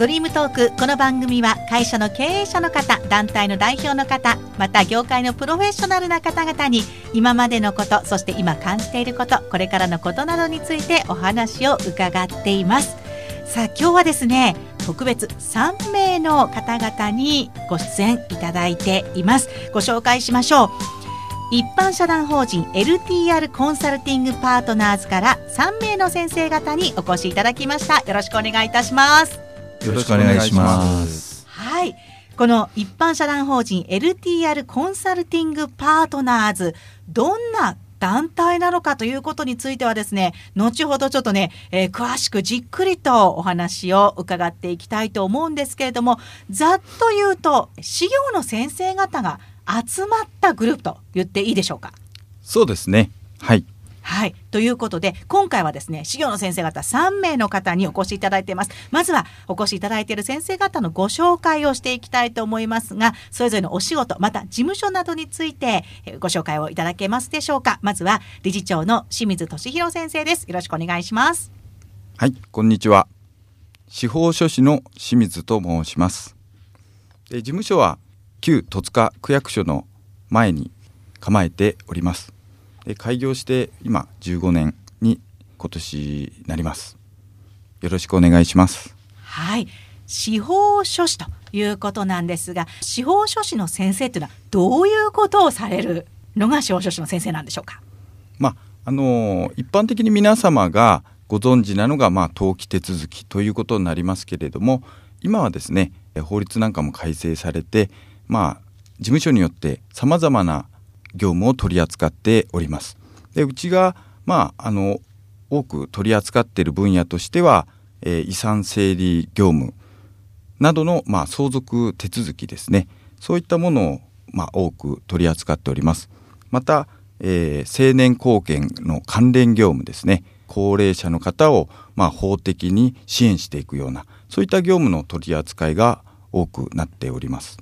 ドリームトーク。この番組は会社の経営者の方団体の代表の方また業界のプロフェッショナルな方々に今までのことそして今感じていることこれからのことなどについてお話を伺っています。さあ今日はですね特別3名の方々にご出演いただいています。ご紹介しましょう。一般社団法人 LTR コンサルティングパートナーズから3名の先生方にお越しいただきました。よろしくお願いいたします。よろしくお願いします。はい。この一般社団法人 LTR コンサルティングパートナーズどんな団体なのかということについてはですね後ほどちょっとね、えー、詳しくじっくりとお話を伺っていきたいと思うんですけれどもざっと言うと資料の先生方が集まったグループと言っていいでしょうか？そうですね。はい。はい。ということで今回はですね修行の先生方3名の方にお越しいただいています。まずはお越しいただいている先生方のご紹介をしていきたいと思いますがそれぞれのお仕事また事務所などについてご紹介をいただけますでしょうか。まずは理事長の清水俊弘先生です。よろしくお願いします。はいこんにちは。司法書士の清水と申します。事務所は旧戸塚区役所の前に構えております。で開業して今15年に今年なります。よろしくお願いします。はい。司法書士ということなんですが司法書士の先生というのはどういうことをされるのが司法書士の先生なんでしょうか？まああの一般的に皆様がご存知なのがまあ登記手続きということになりますけれども今はですね法律なんかも改正されてまあ、事務所によってさまざまな業務を取り扱っております。でうちが、まあ、あの多く取り扱っている分野としては、えー、遺産整理業務などの、まあ、相続手続きですねそういったものを、まあ、多く取り扱っております。また、えー、成年後見の関連業務ですね高齢者の方を、まあ、法的に支援していくようなそういった業務の取り扱いが多くなっております。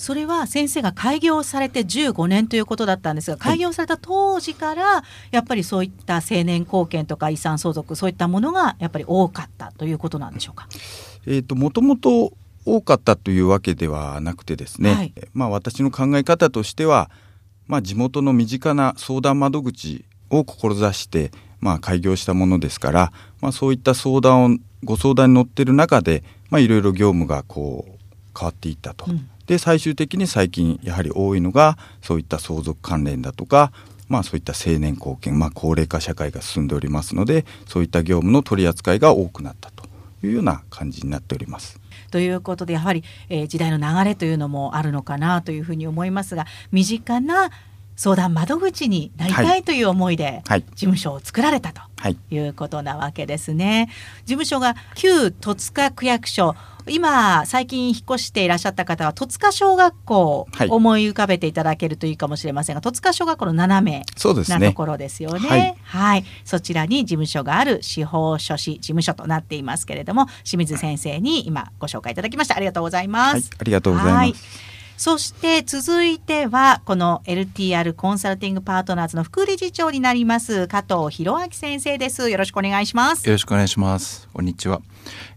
それは先生が開業されて15年ということだったんですが開業された当時からやっぱりそういった成年後見とか遺産相続そういったものがやっぱり多かったということなんでしょうか？えーと、もともと多かったというわけではなくてですね、はい、まあ、私の考え方としては、まあ、地元の身近な相談窓口を志して、まあ、開業したものですから、まあ、そういった相談をご相談に乗ってる中で、まあ、いろいろ業務がこう変わっていったと。で最終的に最近やはり多いのがそういった相続関連だとかまあそういった成年後見、まあ、高齢化社会が進んでおりますのでそういった業務の取り扱いが多くなったというような感じになっております。ということでやはり、えー、時代の流れというのもあるのかなというふうに思いますが身近な相談窓口になりたいという思いで事務所を作られたとい。うことなわけですね。事務所が旧戸塚区役所今最近引っ越していらっしゃった方は戸塚小学校を思い浮かべていただけるといいかもしれませんが、はい、戸塚小学校の斜めなところですよね。はい、はい、そちらに事務所がある司法書士事務所となっていますけれども清水先生に今ご紹介いただきました。ありがとうございます。はい、ありがとうございます。そして続いてはこの LTR コンサルティングパートナーズの副理事長になります加藤博明先生です。よろしくお願いします。よろしくお願いします。こんにちは。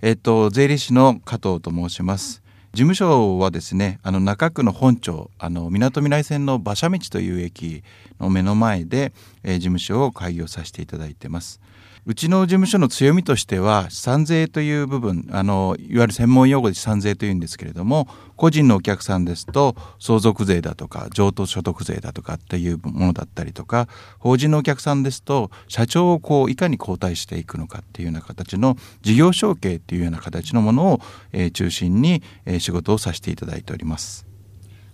えっと税理士の加藤と申します。事務所はですねあの中区の本町あの港未来線の馬車道という駅の目の前で、えー、事務所を開業させていただいてます。うちの事務所の強みとしては資産税という部分あのいわゆる専門用語で資産税というんですけれども個人のお客さんですと相続税だとか譲渡所得税だとかっていうものだったりとか法人のお客さんですと社長をこういかに交代していくのかっていうような形の事業承継っていうような形のものを、えー、中心に、えー、仕事をさせていただいております。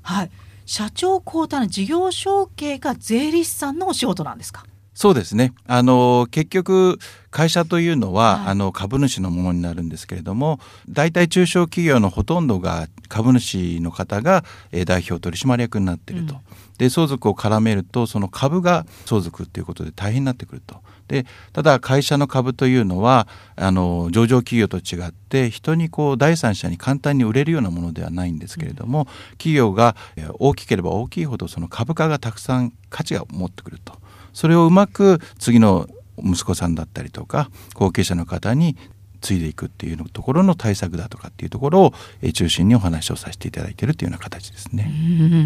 はい社長交代の事業承継が税理士さんのお仕事なんですか？そうですね。あの、結局、会社というのは、はい、あの、株主のものになるんですけれども、大体中小企業のほとんどが株主の方が、えー、代表取締役になっていると。うん、で、相続を絡めると、その株が相続っていうことで大変になってくると。で、ただ会社の株というのは、あの、上場企業と違って、人にこう、第三者に簡単に売れるようなものではないんですけれども、うん、企業が大きければ大きいほど、その株価がたくさん価値が持ってくると。それをうまく次の息子さんだったりとか後継者の方に継いでいくっていうところの対策だとかっていうところを、え中心にお話をさせていただいているというような形ですね。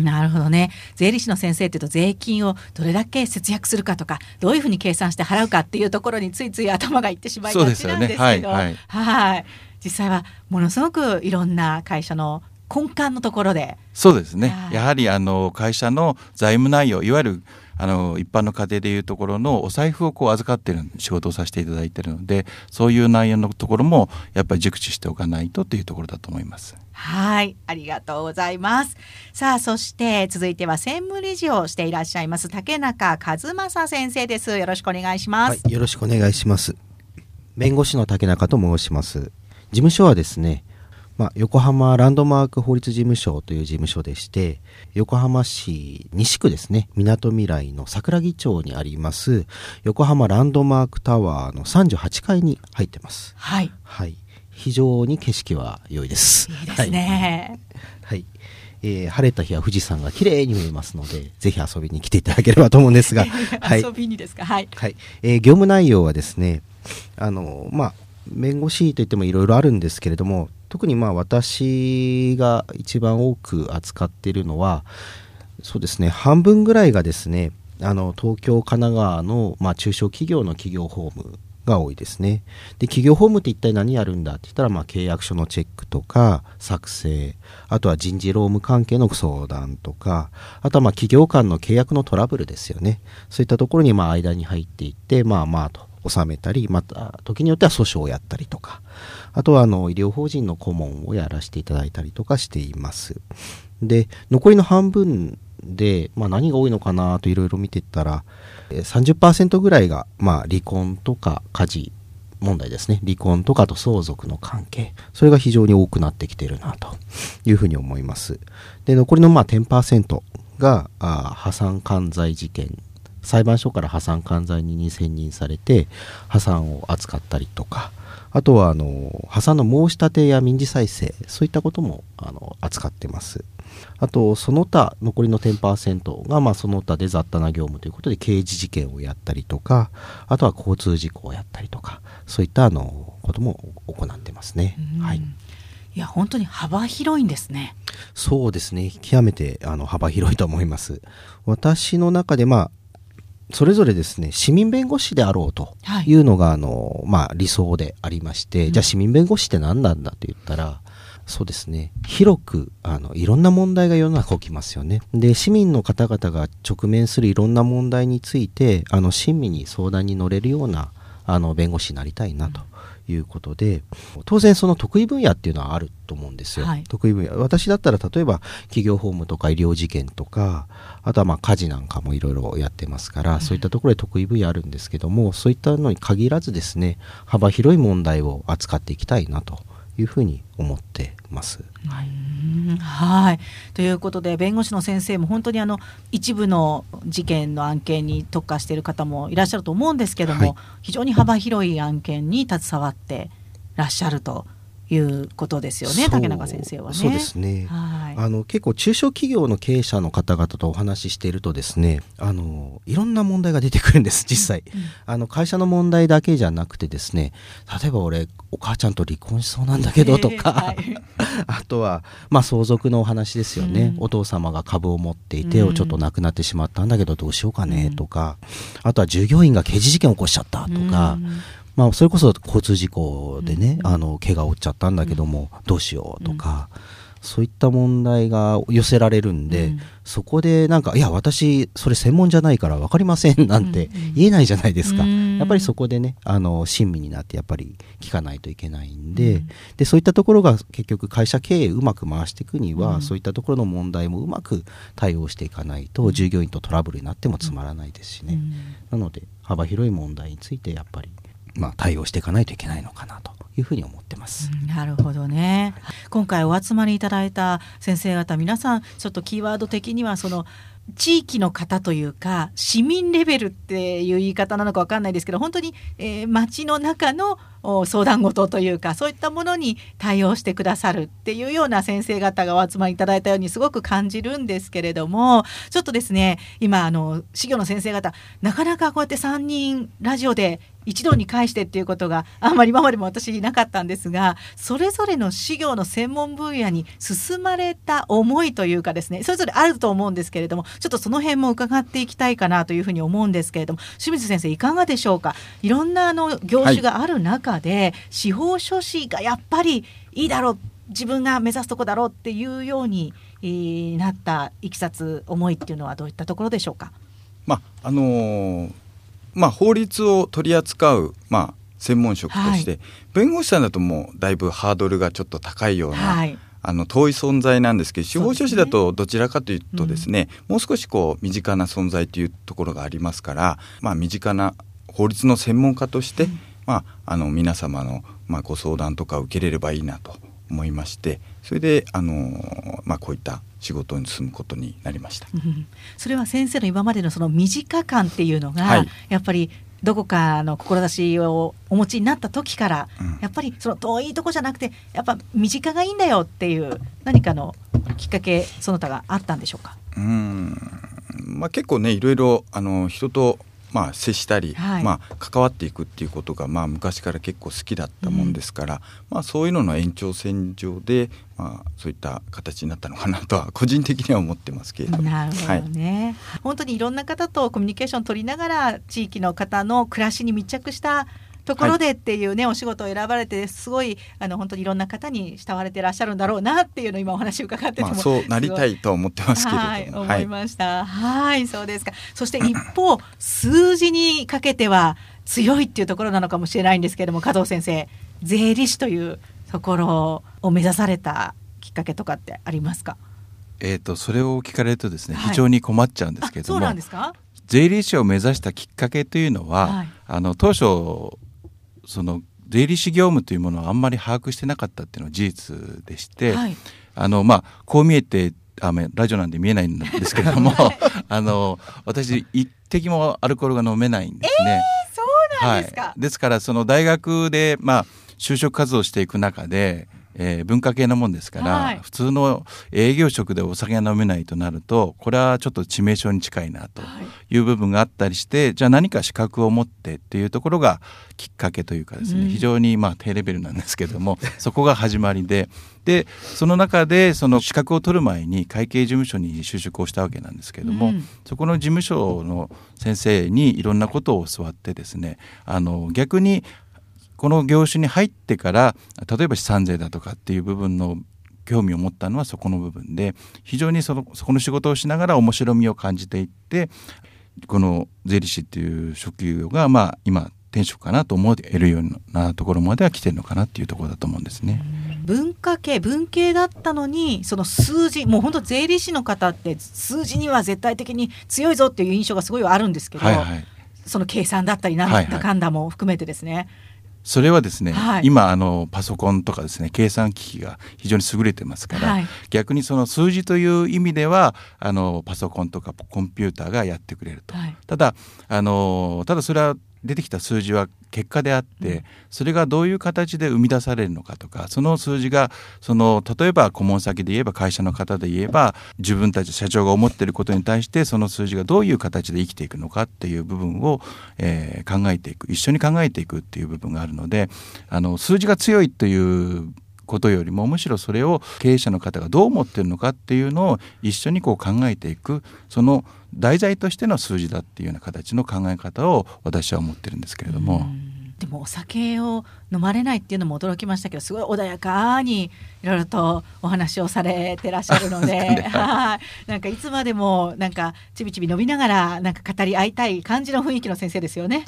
なるほどね。税理士の先生っていうと税金をどれだけ節約するかとかどういうふうに計算して払うかっていうところについつい頭がいってしまいがちなんですけど、ね、はい、はい、はい。実際はものすごくいろんな会社の根幹のところで。そうですね、やはりあの会社の財務内容いわゆるあの一般の家庭でいうところのお財布をこう預かってる仕事をさせていただいているのでそういう内容のところもやっぱり熟知しておかないとというところだと思います。はいありがとうございます。さあそして続いては専務理事をしていらっしゃいます竹中和正先生です。よろしくお願いします、はい、よろしくお願いします。弁護士の竹中と申します。事務所はですねまあ、横浜ランドマーク法律事務所という事務所でして、横浜市西区ですね、みなとみらいの桜木町にあります、横浜ランドマークタワーの38階に入ってます。はい。はい。非常に景色は良いです。いいですね。はい、はいえー、晴れた日は富士山が綺麗に見えますので、ぜひ遊びに来ていただければと思うんですが、はい、遊びにですか、はい。はい。えー、業務内容はですね、あの、まあ、弁護士といってもいろいろあるんですけれども、特にまあ私が一番多く扱っているのはそうですね半分ぐらいがですねあの東京神奈川の、まあ、中小企業の企業法務が多いですね。で企業法務って一体何やるんだって言ったら、まあ、契約書のチェックとか作成。あとは人事労務関係の相談とか。あとはまあ企業間の契約のトラブルですよね。そういったところにまあ間に入っていってまあまあと。収めたりまた時によっては訴訟をやったりとかあとはあの医療法人の顧問をやらせていただいたりとかしています。で、残りの半分で、まあ、何が多いのかなといろいろ見てたら、30%ぐらいが、まあ、離婚とか家事問題ですね。離婚とかと相続の関係。それが非常に多くなってきてるなというふうに思います。で、残りのまあ10%があ破産管財事件。裁判所から破産管財人に選任されて破産を扱ったりとか、あとはあの破産の申し立てや民事再生そういったこともあの扱ってますあとその他残りの10%がまあその他で雑多な業務ということで刑事事件をやったりとかあとは交通事故をやったりとかそういったあのことも行ってますね、はいいや本当に幅広いんですね。そうですね。極めてあの幅広いと思います。私の中でまあそれぞれですね、市民弁護士であろうというのが、はい、あの、まあ、理想でありまして、うん、じゃあ市民弁護士って何なんだと言ったら、そうですね、広く、あの、いろんな問題が世の中起きますよね。で、市民の方々が直面するいろんな問題について、あの、親身に相談に乗れるような、あの、弁護士になりたいなと。いうことで当然その得意分野っていうのはあると思うんですよ、はい、得意分野。私だったら例えば企業法務とか医療事件とかあとはまあ家事なんかもいろいろやってますから、うん、そういったところで得意分野あるんですけどもそういったのに限らずですね幅広い問題を扱っていきたいなというふうに思ってます。はいということで弁護士の先生も本当にあの一部の事件の案件に特化している方もいらっしゃると思うんですけども、はい、非常に幅広い案件に携わってらっしゃるということですよね竹中先生はね。そうですね、はい、あの結構中小企業の経営者の方々とお話ししているとですねあのいろんな問題が出てくるんです実際、うん。うん、あの会社の問題だけじゃなくてですね例えば俺お母ちゃんと離婚しそうなんだけどとか、はい、あとは、まあ、相続のお話ですよね、うん、お父様が株を持っていて、ちょっと亡くなってしまったんだけどどうしようかねとか、あとは従業員が刑事事件を起こしちゃったとか、まあ、それこそ交通事故でね、うん、あの怪我を負っちゃったんだけども、どうしようとか、そういった問題が寄せられるんで、うん、そこでなんか、いや、私、それ専門じゃないから分かりませんなんて言えないじゃないですか。うん、やっぱりそこでね、あの、親身になってやっぱり聞かないといけないんで、うん、で、そういったところが結局会社経営うまく回していくには、そういったところの問題もうまく対応していかないと、従業員とトラブルになってもつまらないですしね。なので、幅広い問題についてやっぱりまあ、対応していかないといけないのかなというふうに思ってます。なるほどね。今回お集まりいただいた先生方皆さんちょっとキーワード的にはその地域の方というか市民レベルっていう言い方なのか分かんないですけど本当に、えー、町の中の相談事というかそういったものに対応してくださるっていうような先生方がお集まりいただいたようにすごく感じるんですけれどもちょっとですね今あの私業の先生方なかなかこうやって3人ラジオで一度に返してっていうことがあんまり今までも私いなかったんですがそれぞれの事業の専門分野に進まれた思いというかですねそれぞれあると思うんですけれどもちょっとその辺も伺っていきたいかなというふうに思うんですけれども清水先生いかがでしょうか？いろんなあの業種がある中で、はい、司法書士がやっぱりいいだろう自分が目指すとこだろうっていうように、えー、なったいきさつ思いっていうのはどういったところでしょうか？まああのーまあ、法律を取り扱う、まあ、専門職として、はい、弁護士さんだともうだいぶハードルがちょっと高いような、はい、あの遠い存在なんですけど司法書士だとどちらかというとですね、うん、もう少しこう身近な存在というところがありますから、まあ、身近な法律の専門家として、うん、まあ、あの皆様の、まあ、ご相談とか受けれればいいなと思いましてそれであの、まあ、こういった仕事に進むことになりました、それは先生の今までのその身近感っていうのが、はい、やっぱりどこかの志をお持ちになった時から、うん、やっぱりその遠いとこじゃなくてやっぱ身近がいいんだよっていう何かのきっかけその他があったんでしょうか？うん。まあ、結構ねいろいろあの人とまあ、接したり、はい、まあ、関わっていくっていうことが、まあ、昔から結構好きだったもんですから、うん、まあ、そういうのの延長線上で、まあ、そういった形になったのかなとは 個人的には思ってますけれどなるほどね、はい、本当にいろんな方とコミュニケーションを取りながら地域の方の暮らしに密着したところでっていうね、はい、お仕事を選ばれてすごいあの本当にいろんな方に慕われてらっしゃるんだろうなっていうのを今お話伺ってても、まあ、そうなりたいと思ってますけれども、はい、思いましたはいそうですか。そして一方数字にかけては強いっていうところなのかもしれないんですけれども加藤先生税理士というところを目指されたきっかけとかってありますか？えーと、それを聞かれるとですね、非常に困っちゃうんですけども、そうなんですか？税理士を目指したきっかけというのは、はい、あの当初その税理士業務というものをあんまり把握してなかったっていうのは事実でして、はい、あのまあこう見えてあラジオなんで見えないんですけれども あの私一滴もアルコールが飲めないんですね。えー、そうなんですか、はい、ですからその大学でまあ就職活動していく中でえー、文化系のもんですから、はい、普通の営業職でお酒が飲めないとなるとこれはちょっと致命傷に近いなとい。う部分があったりして、はい、じゃあ何か資格を持ってっていうところがきっかけというかですね、うん、非常にまあ低レベルなんですけども そこが始まりででその中でその資格を取る前に会計事務所に就職をしたわけなんですけども、うん、そこの事務所の先生にいろんなことを教わってですねあの逆にこの業種に入ってから例えば資産税だとかっていう部分の興味を持ったのはそこの部分で非常にそのそこの仕事をしながら面白みを感じていってこの税理士っていう職業がまあ今転職かなと思えるようなところまでは来てるのかなっていうところだと思うんですね。文化系文系だったのにその数字もう本当税理士の方って数字には絶対的に強いぞっていう印象がすごいあるんですけど、はいはい、その計算だったりなんだかんだも含めてですね、はいはいそれはですね、はい、今あのパソコンとかですね計算機器が非常に優れてますから、はい、逆にその数字という意味ではあのパソコンとかコンピューターがやってくれると、はい、ただあのただそれは出てきた数字は結果であって、それがどういう形で生み出されるのかとかその数字がその例えば顧問先で言えば会社の方で言えば自分たち社長が思っていることに対してその数字がどういう形で生きていくのかっていう部分を、えー、考えていく一緒に考えていくっていう部分があるのであの数字が強いということよりもむしろそれを経営者の方がどう思ってるのかっていうのを一緒にこう考えていくその題材としての数字だっていうような形の考え方を私は思ってるんですけれども。でもお酒を飲まれないっていうのも驚きましたけどすごい穏やかにいろいろとお話をされてらっしゃるので はい。なんかいつまでもなんかちびちび飲みながらなんか語り合いたい感じの雰囲気の先生ですよね。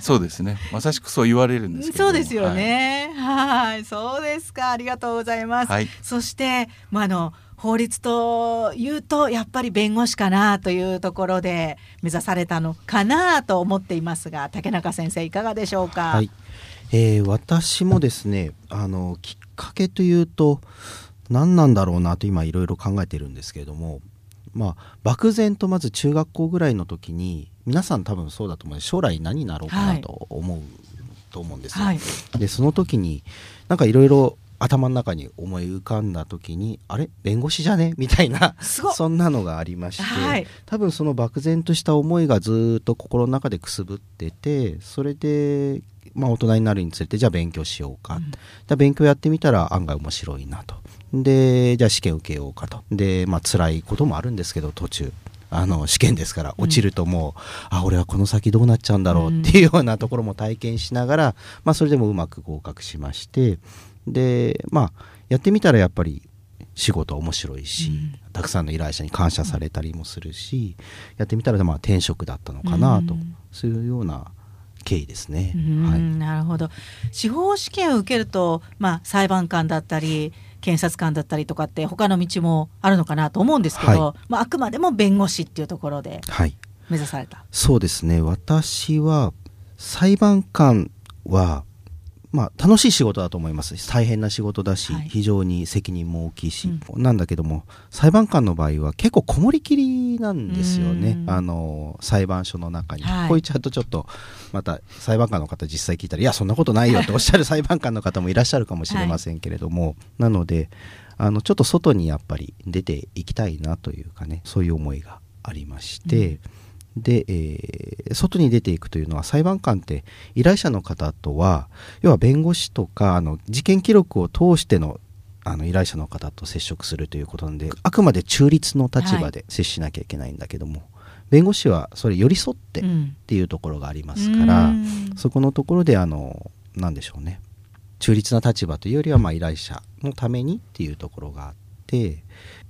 そうですね。まさしくそう言われるんですそうですよね。はい。そうですか。ありがとうございます。はい、そしてまああの法律というとやっぱり弁護士かなというところで目指されたのかなと思っていますが竹中先生いかがでしょうか、はい。えー、私もですねあのきっかけというと何なんだろうなと今いろいろ考えてるんですけれどもまあ漠然とまず中学校ぐらいの時に皆さん多分そうだと思う将来何になろうかなと思うと思うんですよ。はい、でその時になんかいろいろ頭の中に思い浮かんだ時にあれ？弁護士じゃね？みたいなそんなのがありまして、はい、多分その漠然とした思いがずっと心の中でくすぶっててそれで、まあ、大人になるにつれてじゃあ勉強しようか、うん、勉強やってみたら案外面白いなと。でじゃあ試験受けようかと。でまあ辛いこともあるんですけど途中。あの試験ですから落ちるともう、うん、あ俺はこの先どうなっちゃうんだろうっていうようなところも体験しながら、まあ、それでもうまく合格しましてでまあやってみたらやっぱり仕事面白いし、うん、たくさんの依頼者に感謝されたりもするし、やってみたらまあ転職だったのかなと、うん、そういうような経緯ですね。はい、なるほど。司法試験を受けると、まあ、裁判官だったり検察官だったりとかって他の道もあるのかなと思うんですけど、はい、まあ、あくまでも弁護士っていうところで目指された、はい、そうですね。私は裁判官はまあ、楽しい仕事だと思います。大変な仕事だし、はい、非常に責任も大きいし、うん、なんだけども裁判官の場合は結構こもりきりなんですよね。あの裁判所の中に、はい、こう言っちゃうとちょっとまた裁判官の方実際聞いたらいやそんなことないよっておっしゃる 裁判官の方もいらっしゃるかもしれませんけれども、はい、なのであのちょっと外にやっぱり出ていきたいなというかねそういう思いがありまして。うんで、えー、外に出ていくというのは裁判官って依頼者の方とは要は弁護士とかあの事件記録を通してのあの依頼者の方と接触するということなんであくまで中立の立場で接しなきゃいけないんだけども、はい、弁護士はそれ寄り添ってっていうところがありますから、うん、そこのところであの何でしょうね。中立な立場というよりはまあ依頼者のためにっていうところがあって、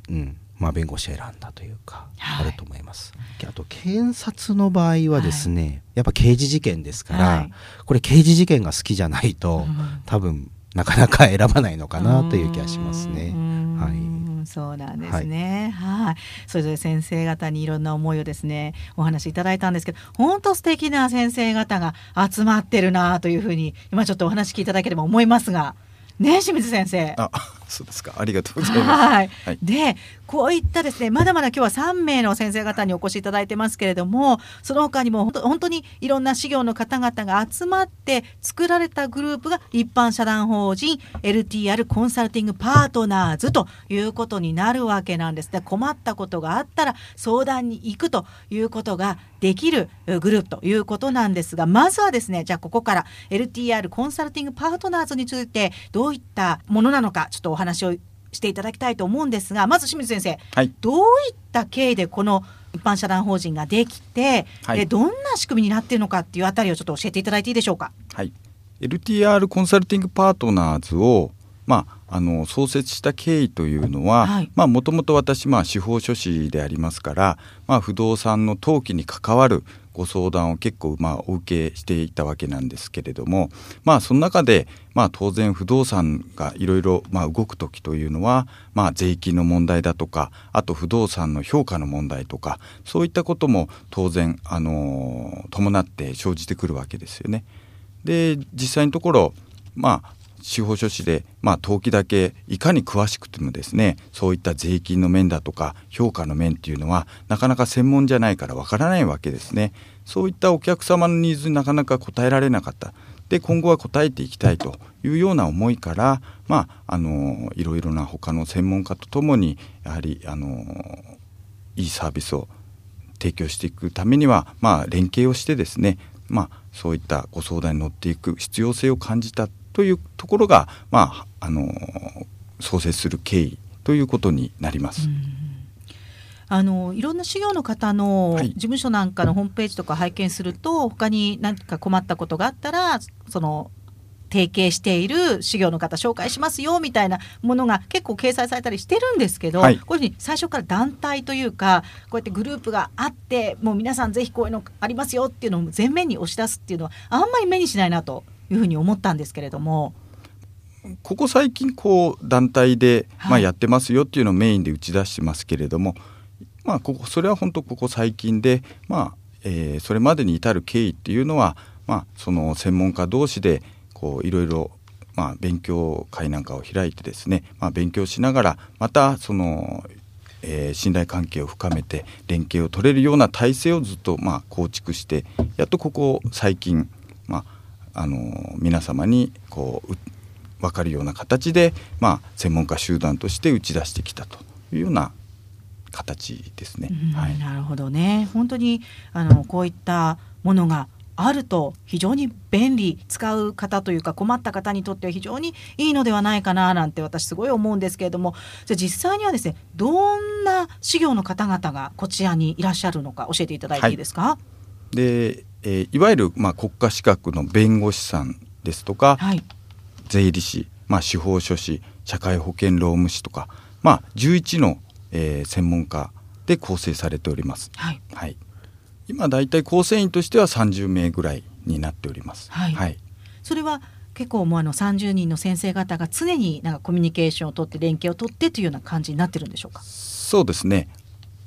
うん、まあ、弁護士を選んだというか、あると思います。あと検察の場合はですね、はい、やっぱ刑事事件ですから、はい、これ刑事事件が好きじゃないと、うん、多分なかなか選ばないのかなという気がしますね。はい。そうなんですね。はい。それぞれ先生方にいろんな思いをですね、お話しいただいたんですけど、本当素敵な先生方が集まってるなというふうに、今ちょっとお話聞いただけでも思いますが、ね清水先生。あ、そうですか。ありがとうございます。はい。はい、で、こういったですね、まだまだ今日は3名の先生方にお越しいただいてますけれども、その他にも本当にいろんな事業の方々が集まって作られたグループが一般社団法人 LTR コンサルティングパートナーズということになるわけなんです。で、困ったことがあったら相談に行くということができるグループということなんですが、まずはですね、じゃあここから LTR コンサルティングパートナーズについてどういったものなのか、ちょっとお話をしていただきたいと思うんですがまず清水先生、はい、どういった経緯でこの一般社団法人ができて、はい、どんな仕組みになっているのかっていうあたりをちょっと教えていただいていいでしょうか？はい、LTR コンサルティングパートナーズをまあ、あの創設した経緯というのはもともと私、まあ、司法書士でありますから、まあ、不動産の登記に関わるご相談を結構まあお受けしていたわけなんですけれどもまあその中でまあ当然不動産がいろいろまあ動く時というのはまあ税金の問題だとかあと不動産の評価の問題とかそういったことも当然あの伴って生じてくるわけですよね。で実際のところまあ司法書士で、まあ、登記だけいかに詳しくてもですねそういった税金の面だとか評価の面っていうのはなかなか専門じゃないからわからないわけですね。そういったお客様のニーズになかなか応えられなかった。で今後は応えていきたいというような思いからまああのいろいろな他の専門家とともにやはりあのいいサービスを提供していくためには、まあ、連携をしてですね、まあ、そういったご相談に乗っていく必要性を感じたというところが、まあ、あの創設する経緯ということになります。あのいろんな修行の方の事務所なんかのホームページとか拝見すると、はい、他に何か困ったことがあったらその提携している修行の方紹介しますよみたいなものが結構掲載されたりしてるんですけど、はい、こういうふうに最初から団体というかこうやってグループがあってもう皆さんぜひこういうのありますよっていうのを前面に押し出すっていうのはあんまり目にしないなというふうに思ったんですけれども。ここ最近こう団体で、まあ、やってますよっていうのをメインで打ち出してますけれども、はい、まあここそれは本当ここ最近で、まあえー、それまでに至る経緯っていうのは、まあ、その専門家同士でこういろいろまあ、勉強会なんかを開いてですね、まあ、勉強しながらまたその、えー、信頼関係を深めて連携を取れるような体制をずっとまあ構築してやっとここ最近、まああの皆様にこう分かるような形で、まあ、専門家集団として打ち出してきたというような形ですね。はい、なるほどね。本当にあのこういったものがあると非常に便利使う方というか困った方にとっては非常にいいのではないかななんて私すごい思うんですけれども。じゃあ実際にはですねどんな事業の方々がこちらにいらっしゃるのか教えていただいていいですか、はい、で、えー、いわゆる、まあ、国家資格の弁護士さんですとか、はい、税理士、まあ、司法書士社会保険労務士とか、まあ、11の、えー、専門家で構成されております。はい、はい。今だいたい構成員としては30名ぐらいになっております。はい、はい、それは結構もうあの30人の先生方が常になんかコミュニケーションをとって連携をとってというような感じになってるんでしょうか？そうですね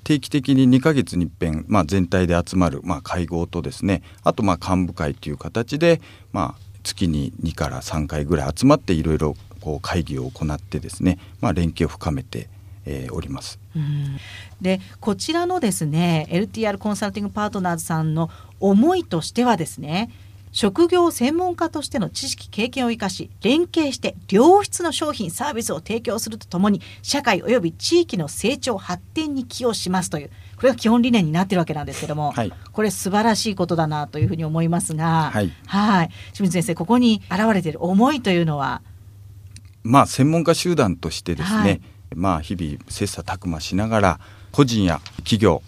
定期的に2か月に一遍、まあ、全体で集まる、まあ、会合とですね。あとまあ幹部会という形で、まあ、月に2から3回ぐらい集まっていろいろこう会議を行ってですね、まあ、連携を深めてえー、おります。でこちらのですね LTR コンサルティングパートナーズさんの思いとしてはですね職業専門家としての知識経験を生かし連携して良質の商品サービスを提供するとともに社会及び地域の成長発展に寄与しますというこれが基本理念になってるわけなんですけども、はい、これ素晴らしいことだなというふうに思いますが、はい、はい。清水先生ここに現れている思いというのは？まあ専門家集団としてですね、はい。まあ、日々切磋琢磨しながら個人や企業、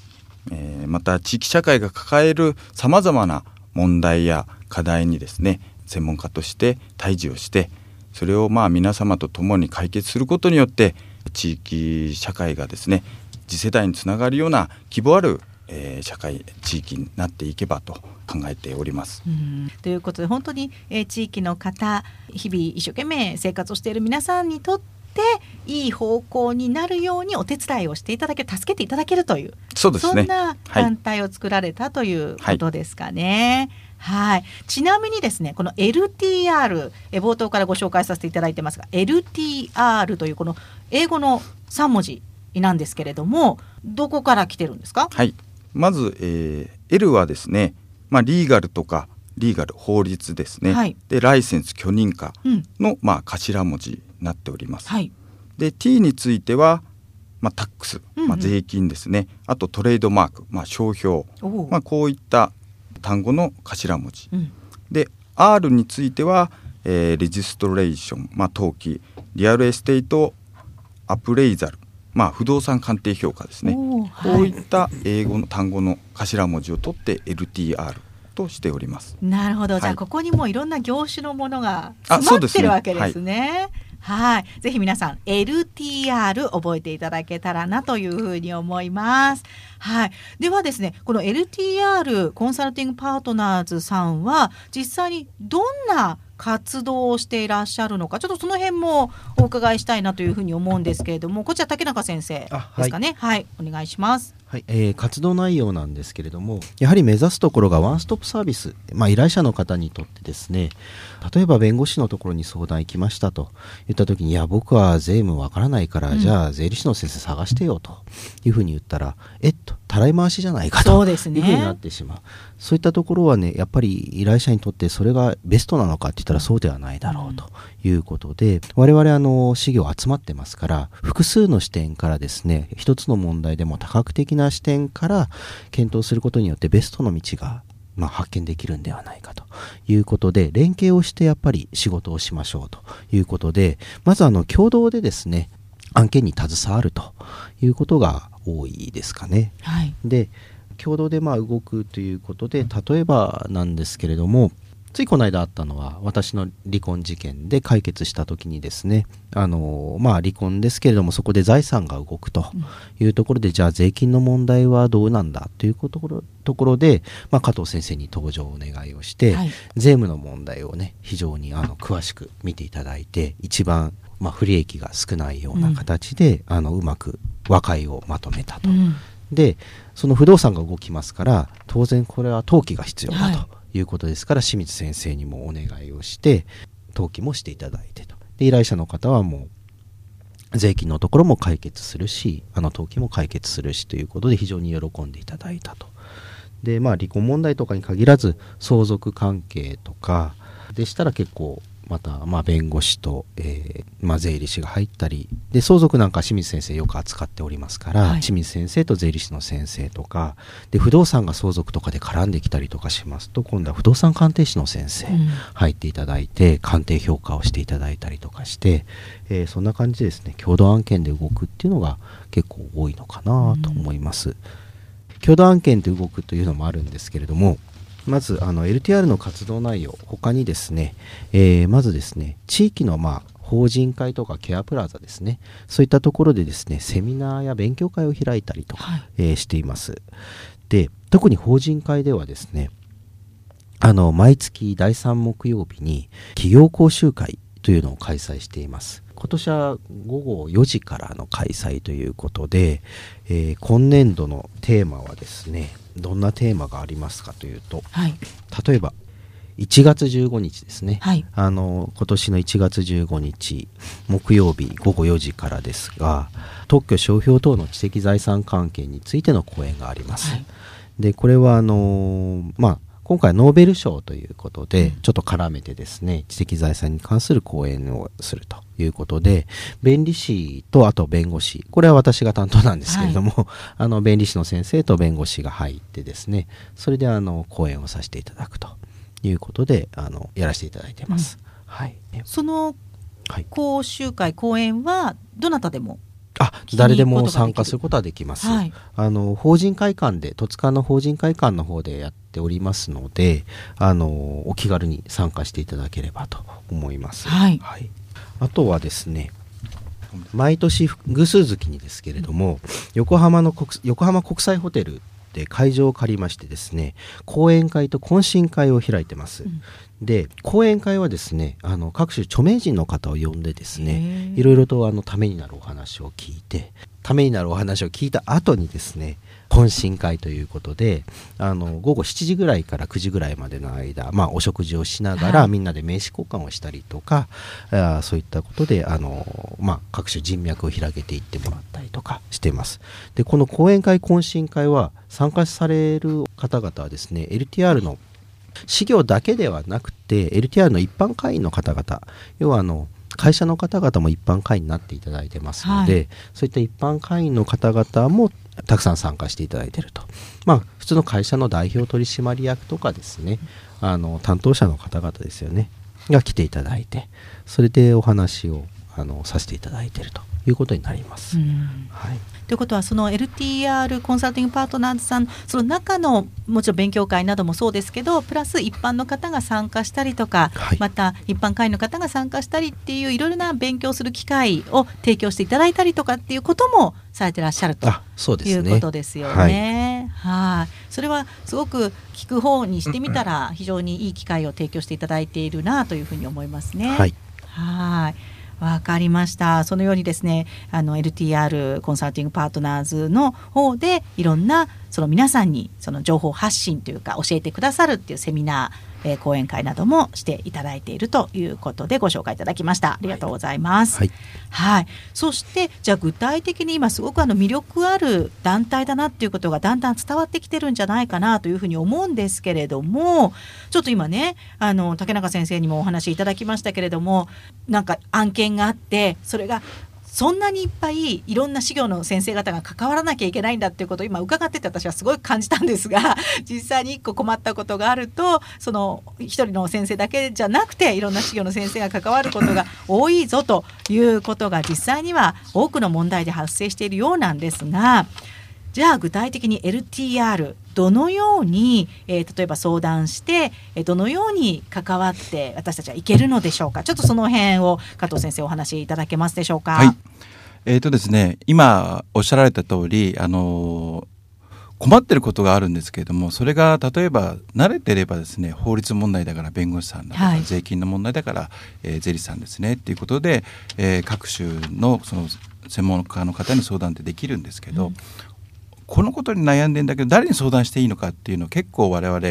えー、また地域社会が抱えるさまざまな問題や課題にですね専門家として対峙をしてそれをまあ皆様と共に解決することによって地域社会がですね次世代につながるような希望ある、えー、社会地域になっていけばと考えております。ということで本当に、えー、地域の方日々一生懸命生活をしている皆さんにとってていい方向になるようにお手伝いをしていただけ助けていただけるというそうです、ね、そんな団体を作られたということですかね。はい、はい、ちなみにですねこの LTR え冒頭からご紹介させていただいてますが LTR というこの英語の3文字なんですけれどもどこから来てるんですか？はい。まず、えー、L はですね、まあ、 legal とか legal 法律ですね、はい、でライセンス許認可の、うん、まあ、頭文字なっております。はい、で T については、まあ、 tax、まあ、税金ですね、うんうん、あとトレードマーク、まあ、商標、まあ、こういった単語の頭文字、うん、で R については、えー、 registration、まあ、登記。 real estateアプレイザル、まあ、不動産鑑定評価ですね、こういった英語の単語の頭文字を取って LTR としております。なるほど、じゃあここにもいろんな業種のものが詰まってるわけですね。はい。ぜひ皆さん、LTR 覚えていただけたらなというふうに思います。はい。ではですね、この LTR コンサルティングパートナーズさんは、実際にどんな活動をしていらっしゃるのかちょっとその辺もお伺いしたいなというふうに思うんですけれどもこちら竹中先生ですかね、はい、はい、お願いします。はいえー、活動内容なんですけれどもやはり目指すところがワンストップサービス、まあ、依頼者の方にとってですね例えば弁護士のところに相談行きましたと言った時にいや僕は税務わからないから、うん、じゃあ税理士の先生探してよというふうに言ったらえっとたらい回しじゃないかというふうになってしまう。そういったところはねやっぱり依頼者にとってそれがベストなのかって言ったらそうではないだろうということで、うん、我々あの事業集まってますから複数の視点からですね一つの問題でも多角的な視点から検討することによってベストの道がまあ、発見できるんではないかと。いうことで連携をしてやっぱり仕事をしましょうと。いうことでまずあの共同でですね案件に携わると。いうことが多いですかね。はい、で共同でまあ動くということで例えばなんですけれどもついこの間あったのは私の離婚事件で解決した時にですねあのまあ離婚ですけれどもそこで財産が動くというところで、じゃあ税金の問題はどうなんだというところところで、まあ、加藤先生に登場をお願いをして、はい、税務の問題をね非常にあの詳しく見ていただいて一番まあ、不利益が少ないような形で、うん、あのうまく和解をまとめたと、うん、でその不動産が動きますから当然これは登記が必要だと。いいうことですから、清水先生にもお願いをして登記もしていただいてと。で依頼者の方はもう税金のところも解決するしあの登記も解決するしということで非常に喜んでいただいたと。でまあ離婚問題とかに限らず相続関係とかでしたら結構また、まあ、弁護士と、えーまあ、税理士が入ったりで相続なんか清水先生よく扱っておりますから、はい、清水先生と税理士の先生とかで不動産が相続とかで絡んできたりとかしますと今度は不動産鑑定士の先生入っていただいて、うん、鑑定評価をしていただいたりとかして、えー、そんな感じでですね。共同案件で動くっていうのが結構多いのかなと思います。うん、共同案件で動くというのもあるんですけれどもまずあの LTR の活動内容他にですね、えー、まずですね地域のまあ法人会とかケアプラザですねそういったところでですねセミナーや勉強会を開いたりとか、はい、えー、しています。で特に法人会ではですねあの毎月第3木曜日に企業講習会というのを開催しています。今年は午後4時からの開催ということで、えー、今年度のテーマはですねどんなテーマがありますかというと、はい、例えば1月15日ですね、はい、あの今年の1月15日木曜日午後4時からですが特許商標等の知的財産関係についての講演があります。はい、でこれはあのまあ今回ノーベル賞ということで、ちょっと絡めてですね、知的財産に関する講演をするということで、弁理士とあと弁護士、これは私が担当なんですけれども、はい、あの、弁理士の先生と弁護士が入ってですね、それであの、講演をさせていただくということで、あの、やらせていただいてます。うん、はい。その講習会、講演は、どなたでも？あ誰でも参加することはできます。はい、あの法人会館で戸塚の法人会館の方でやっておりますので、あのお気軽に参加していただければと思います。はい、はい、あとはですね。毎年偶数月にですけれども、横浜の国横浜国際ホテルで会場を借りましてですね講演会と懇親会を開いてます、うん、で講演会はですねあの各種著名人の方を呼んでですねいろいろとあのためになるお話を聞いてためになるお話を聞いた後にですね懇親会ということであの午後7時ぐらいから9時ぐらいまでの間、まあ、お食事をしながら、はい、みんなで名刺交換をしたりとかあそういったことであの、まあ、各種人脈を広げていってもらったりとかしています。でこの講演会懇親会は参加される方々はですね LTR の事業だけではなくて LTR の一般会員の方々要はあの会社の方々も一般会員になっていただいてますので、はい、そういった一般会員の方々もたくさん参加していただいていると、まあ、普通の会社の代表取締役とかですねあの担当者の方々ですよねが来ていただいてそれでお話をあのさせていただいているということになります。はい、ということはその LTR コンサルティングパートナーズさんその中のもちろん勉強会などもそうですけどプラス一般の方が参加したりとか、はい、また一般会員の方が参加したりっていういろいろな勉強する機会を提供していただいたりとかっていうこともされてらっしゃるということですよね。はい、それはすごく聞く方にしてみたら非常にいい機会を提供していただいているなというふうに思いますね。はい。はいわかりました。そのようにですね、あの LTR コンサルティングパートナーズの方でいろんなその皆さんにその情報発信というか教えてくださるっていうセミナーえー、講演会などもしていただいているということでご紹介いただきました。ありがとうございます、はい、はい、そしてじゃあ具体的に今すごくあの魅力ある団体だなっていうことがだんだん伝わってきてるんじゃないかなというふうに思うんですけれどもちょっと今ねあの竹中先生にもお話いただきましたけれどもなんか案件があってそれがそんなにいっぱいいろんな資料の先生方が関わらなきゃいけないんだっていうことを今伺ってて私はすごい感じたんですが 実際に1個困ったことがあるとその1人の先生だけじゃなくていろんな資料の先生が関わることが多いぞということが実際には多くの問題で発生しているようなんですがじゃあ具体的に LTR どのように、えー、例えば相談して、えー、どのように関わって私たちはいけるのでしょうか？ちょっとその辺を加藤先生お話しいただけますでしょうか？はい、えーとですね、今おっしゃられた通り、あの困ってることがあるんですけれどもそれが例えば慣れてればですね法律問題だから弁護士さんだとか、はい、税金の問題だから、えー、税理士さんですねっていうことで、えー、各種のその専門家の方に相談ってできるんですけど、うんこのことに悩んでんだけど誰に相談していいのかっていうのを結構我々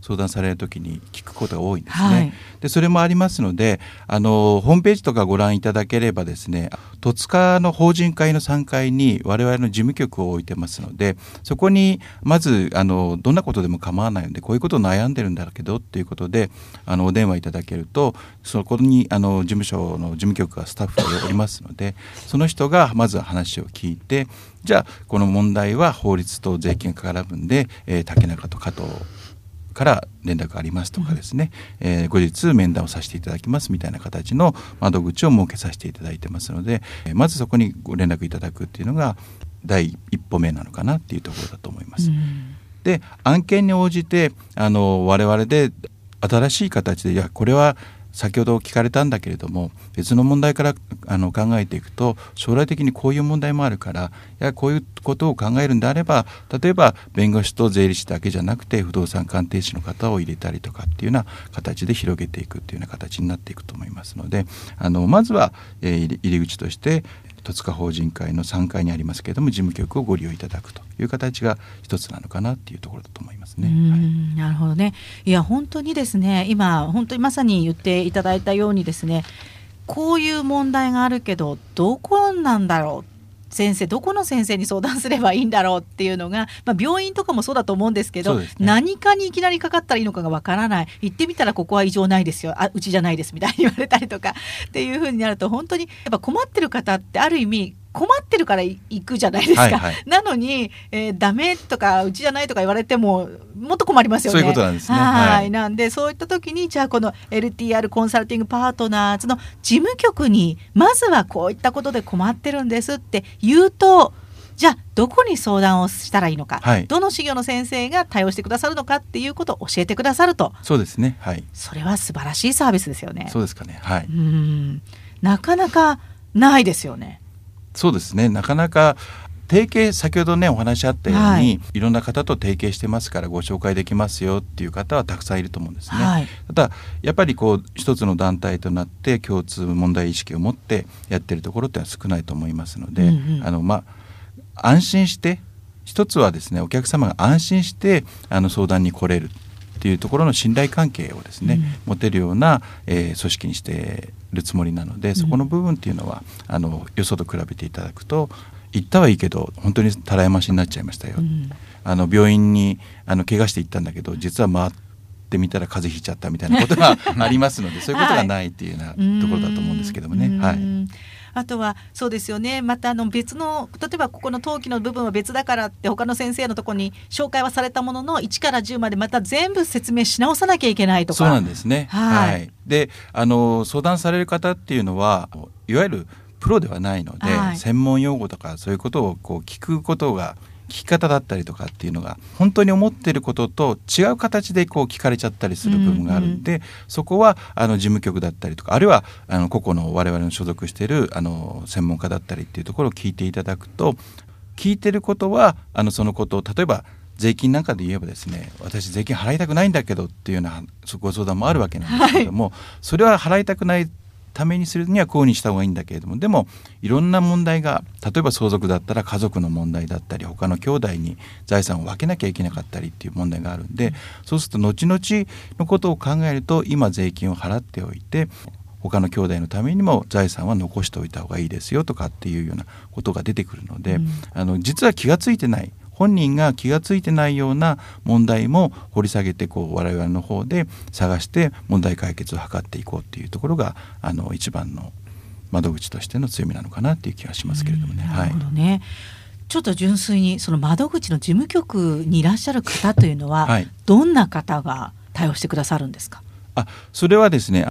相談される時に聞くことが多いんですね。はい、でそれもありますのであのホームページとかご覧いただければですね戸塚の法人会の3階に我々の事務局を置いてますのでそこにまずあのどんなことでも構わないのでこういうことを悩んでるんだけどっていうことであのお電話いただけるとそこにあの事務所の事務局がスタッフがおりますのでその人がまず話を聞いてじゃあこの問題は法律と税金が絡むんで、えー、竹中と加藤から連絡がありますとかですね、うん、えー、後日面談をさせていただきますみたいな形の窓口を設けさせていただいてますので、えまずそこにご連絡いただくっていうのが第一歩目なのかなっていうところだと思います。うん、で案件に応じてあの我々で新しい形でいやこれは先ほど聞かれたんだけれども別の問題からあの考えていくと将来的にこういう問題もあるからやこういうことを考えるんであれば例えば弁護士と税理士だけじゃなくて不動産鑑定士の方を入れたりとかっていうような形で広げていくっていうような形になっていくと思いますのであのまずは、えー、入り口として戸塚法人会の3階にありますけれども事務局をご利用いただくという形が一つなのかなっていうところだと思いますね。はい、なるほどねいや本当にですね今本当にまさに言っていただいたようにですねこういう問題があるけどどこなんだろう先生どこの先生に相談すればいいんだろうっていうのが、まあ、病院とかもそうだと思うんですけど、ね、何かにいきなりかかったらいいのかがわからない。行ってみたらここは異常ないですよ。あうちじゃないですみたいに言われたりとかっていうふうになると本当にやっぱ困ってる方ってある意味困ってるから行くじゃないですか、はいはい、なのに、えー、ダメとかうちじゃないとか言われてももっと困りますよね。そういうことなんですね。はい、なんでそういった時にじゃあこの LTR コンサルティングパートナーズの事務局にまずはこういったことで困ってるんですって言うとじゃあどこに相談をしたらいいのか、はい、どの修行の先生が対応してくださるのかっていうことを教えてくださると。そうですね。はい。それは素晴らしいサービスですよね。そうですかね。はい。うん。なかなかないですよねそうですね。なかなか提携先ほどねお話あったように、はい、いろんな方と提携してますからご紹介できますよっていう方はたくさんいると思うんですね。はい、ただやっぱりこう一つの団体となって共通問題意識を持ってやってるところってのは少ないと思いますので、うんうん、あのまあ安心して一つはですねお客様が安心してあの相談に来れるっていうところの信頼関係をですね、うん、持てるような、えー、組織にしてるつもりなのでそこの部分っていうのは、あのよそと比べていただくと行ったはいいけど本当にたらやましになっちゃいましたよ、うん、あの病院にあの怪我して行ったんだけど実は回ってみたら風邪ひいちゃったみたいなことが ありますのでそういうことがないっていうようなところだと思うんですけどもね。はいあとはそうですよね。またあの別の例えばここの登記の部分は別だからって他の先生のところに紹介はされたものの1から10までまた全部説明し直さなきゃいけないとか。そうなんですね。はい、はい、であの相談される方っていうのはいわゆるプロではないので、はい、専門用語とかそういうことをこう聞くことが聞き方だったりとかっていうのが本当に思ってることと違う形でこう聞かれちゃったりする部分があるんで、うんうん、そこはあの事務局だったりとかあるいはあの個々の我々の所属しているあの専門家だったりっていうところを聞いていただくと聞いてることはあのそのことを例えば税金なんかで言えばですね私税金払いたくないんだけどっていうようなご相談もあるわけなんですけれども、はい、それは払いたくないためにするにはこうにした方がいいんだけれどもでもいろんな問題が例えば相続だったら家族の問題だったり他の兄弟に財産を分けなきゃいけなかったりっていう問題があるんでそうすると後々のことを考えると今税金を払っておいて他の兄弟のためにも財産は残しておいた方がいいですよとかっていうようなことが出てくるので、うん、あの実は気が付いてない本人が気が付いてないような問題も掘り下げてこう我々の方で探して問題解決を図っていこうっていうところがあの一番の窓口としての強みなのかなっていう気がしますけれどもね。なるほどね、はいちょっと純粋にその窓口の事務局にいらっしゃる方というのは、はい、どんな方が対応してくださるんですか？あそれはですね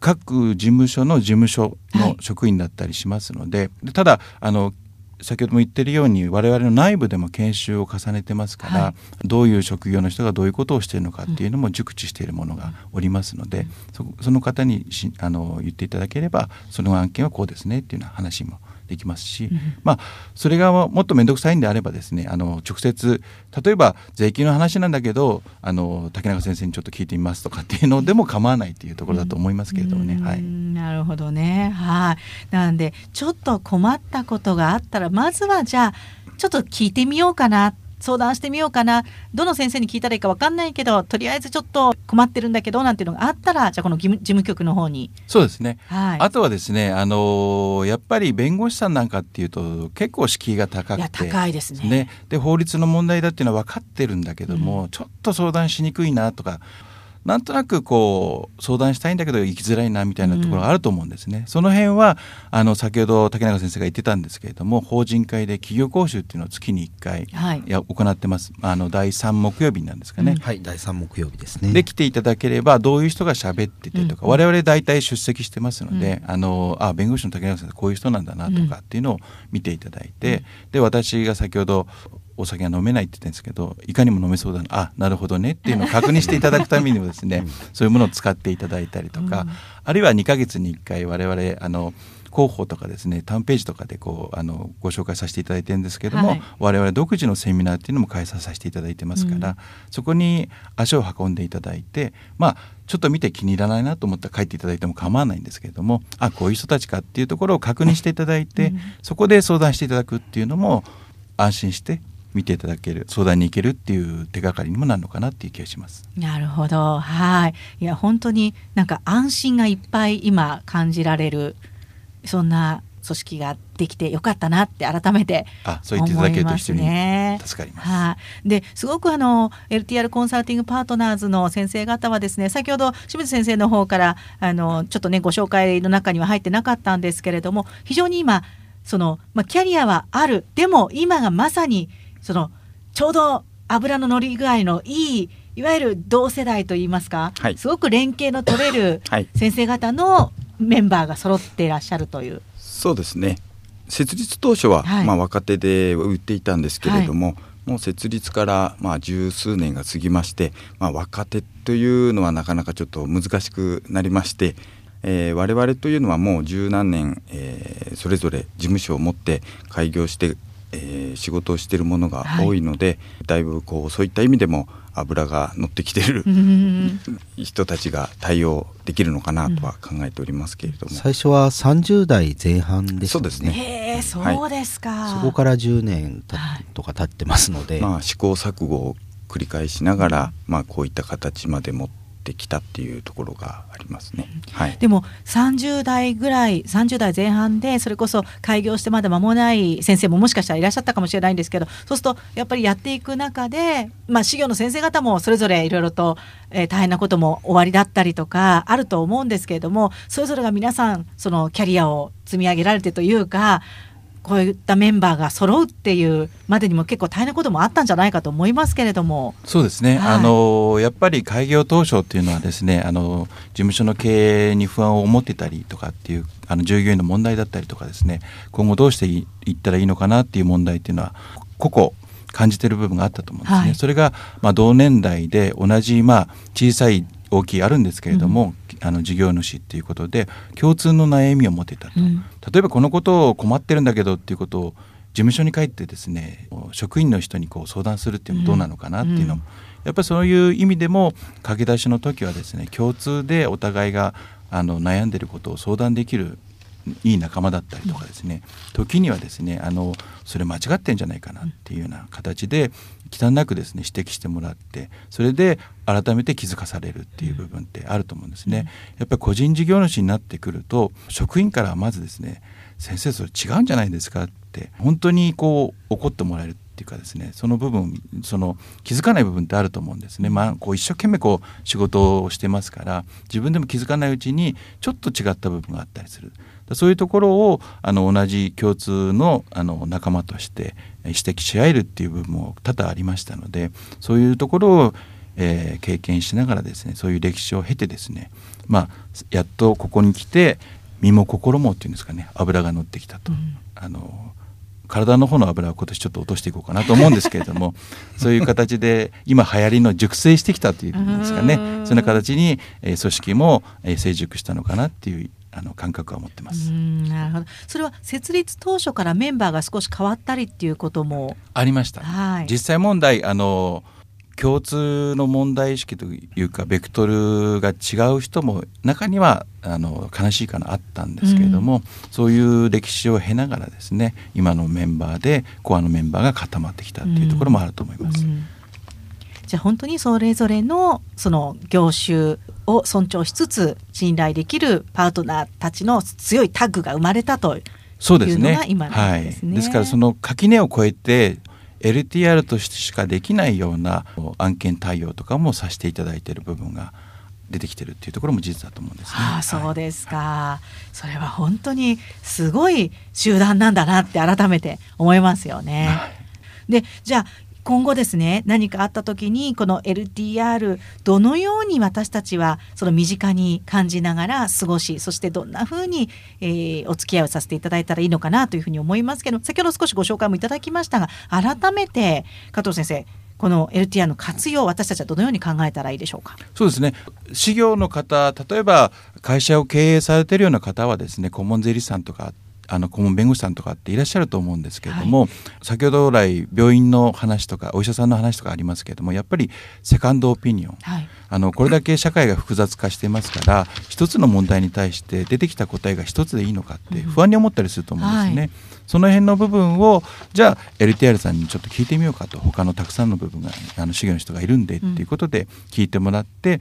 各事務所の事務所の職員だったりしますので、はい、ただあの先ほども言ってるように我々の内部でも研修を重ねてますから、はい、どういう職業の人がどういうことをしているのかっていうのも熟知しているものがおりますので、うん、そその方にしあの言っていただければその案件はこうですねっていうような話もできますし、うん、まあそれがもっと面倒くさいんであればですねあの直接例えば税金の話なんだけどあの竹中先生にちょっと聞いてみますとかっていうのでも構わないっていうところだと思いますけれどもね。はい、なるほどね。はい。なんでちょっと困ったことがあったらまずはじゃあちょっと聞いてみようかな相談してみようかな。どの先生に聞いたらいいか分かんないけどとりあえずちょっと困ってるんだけどなんていうのがあったらじゃあこの事務事務局の方に。そうですね、はい、あとはですねあのやっぱり弁護士さんなんかっていうと結構敷居が高くて。高いですね、ね、で法律の問題だっていうのは分かってるんだけども、うん、ちょっと相談しにくいなとかなんとなくこう相談したいんだけど行きづらいなみたいなところがあると思うんですね。うん、その辺はあの先ほど竹中先生が言ってたんですけれども法人会で企業講習っていうのを月に1回や、はい、行ってます。あの第3木曜日なんですかね。うん、はい第3木曜日ですね。で来ていただければどういう人が喋っててとか、うん、我々大体出席してますので、あのあ弁護士の竹中先生こういう人なんだなとかっていうのを見ていただいて、で私が先ほどお酒が飲めないって言ってるんですけどいかにも飲めそうだなあなるほどねっていうのを確認していただくためにもですね そういうものを使っていただいたりとか、うん、あるいは2か月に1回我々あの広報とかですねタウンページとかでこうあのご紹介させていただいてるんですけども、はい、我々独自のセミナーっていうのも開催させていただいてますから、うん、そこに足を運んでいただいてまあちょっと見て気に入らないなと思ったら帰っていただいても構わないんですけれどもあこういう人たちかっていうところを確認していただいて、うん、そこで相談していただくっていうのも安心して見ていただける相談に行けるっていう手がかりにもなるのかなっていう気がします。なるほど。はい。いや本当になんか安心がいっぱい今感じられるそんな組織ができてよかったなって改めてあそう言っていただけると一緒に助かります。はい、ですごくあの LTR コンサルティングパートナーズの先生方はですね先ほど清水先生の方からあのちょっとねご紹介の中には入ってなかったんですけれども非常に今その、まあ、キャリアはある。でも今がまさにそのちょうど油の乗り具合のいいいわゆる同世代といいますか、はい、すごく連携の取れる 先生方のメンバーが揃っていらっしゃるという。そうですね。設立当初は、はい、まあ、若手で売っていたんですけれども、はい、もう設立からまあ十数年が過ぎまして、まあ、若手というのはなかなかちょっと難しくなりまして、えー、我々というのはもう十何年、えー、それぞれ事務所を持って開業してえー、仕事をしているものが多いので、はい、だいぶこうそういった意味でも油が乗ってきている 人たちが対応できるのかなとは考えておりますけれども、最初は30代前半ですね。そうですね。へえそうですか、はい、そこから10年とか経ってますので、まあ、試行錯誤を繰り返しながら、まあ、こういった形まで持ってってきたっていうところがありますね、はい、でも30代ぐらい30代前半でそれこそ開業してまだ間もない先生ももしかしたらいらっしゃったかもしれないんですけどそうするとやっぱりやっていく中で、まあ、資料の先生方もそれぞれいろいろと、えー、大変なことも終わりだったりとかあると思うんですけれどもそれぞれが皆さんそのキャリアを積み上げられてというかこういったメンバーが揃うっていうまでにも結構大変なこともあったんじゃないかと思いますけれども。そうですね、はい、あのやっぱり開業当初っていうのはですねあの事務所の経営に不安を持ってたりとかっていうあの従業員の問題だったりとかですね今後どうしていったらいいのかなっていう問題っていうのは個々感じてる部分があったと思うんですね。はい、それが、まあ、同年代で同じ、まあ、小さい大きいあるんですけれども、うん、あの事業主っていうことで共通の悩みを持てたと、うん、例えばこのことを困ってるんだけどっていうことを事務所に帰ってですね職員の人にこう相談するっていうのはどうなのかなっていうのも、やっぱりそういう意味でも駆け出しの時はですね共通でお互いがあの悩んでることを相談できるいい仲間だったりとかですね、時にはですねあのそれ間違ってんじゃないかなっていうような形で忌憚なくですね指摘してもらってそれで改めて気づかされるっていう部分ってあると思うんですね。やっぱり個人事業主になってくると職員からまずですね先生それ違うんじゃないですかって本当にこう怒ってもらえるっていうかですねその部分その気づかない部分ってあると思うんですね。まあこう一生懸命こう仕事をしてますから自分でも気づかないうちにちょっと違った部分があったりする。そういうところをあの同じ共通のあの仲間として指摘し合えるっていう部分も多々ありましたのでそういうところを、えー、経験しながらですねそういう歴史を経てですねまあやっとここに来て身も心もっていうんですかね油が乗ってきたと。うん、あの体の方の油を今年ちょっと落としていこうかなと思うんですけれども そういう形で今流行りの熟成してきたというんですかね。そんな形に、えー、組織も、えー、成熟したのかなっていうあの感覚は持ってます。なるほど。それは設立当初からメンバーが少し変わったりっていうことも？ありました。はい、実際問題あの共通の問題意識というかベクトルが違う人も中にはあの悲しいかなあったんですけれども、うん、そういう歴史を経ながらですね今のメンバーでコアのメンバーが固まってきたっていうところもあると思います。うんうん、じゃあ本当にそれぞれのその業種を尊重しつつ信頼できるパートナーたちの強いタッグが生まれたというのが今なんですね。はい、ですからその垣根を越えて LTR としてしかできないような案件対応とかもさせていただいている部分が出てきてるっていうところも事実だと思うんですね。ああそうですか、はい、それは本当にすごい集団なんだなって改めて思いますよね。はい、でじゃあ今後ですね何かあった時にこの LTR どのように私たちはその身近に感じながら過ごしそしてどんなふうに、えー、お付き合いをさせていただいたらいいのかなというふうに思いますけど先ほど少しご紹介もいただきましたが改めて加藤先生この LTR の活用私たちはどのように考えたらいいでしょうか？そうですね。事業の方例えば会社を経営されているような方はですね顧問税理士さんとかあの顧問弁護士さんとかっていらっしゃると思うんですけれども、はい、先ほど来病院の話とかお医者さんの話とかありますけれどもやっぱりセカンドオピニオン、はい、あのこれだけ社会が複雑化していますから一つの問題に対して出てきた答えが一つでいいのかって不安に思ったりすると思うんですね。はい、その辺の部分をじゃあ LTR さんにちょっと聞いてみようかと他のたくさんの部分があの資源の人がいるんでっていうことで聞いてもらって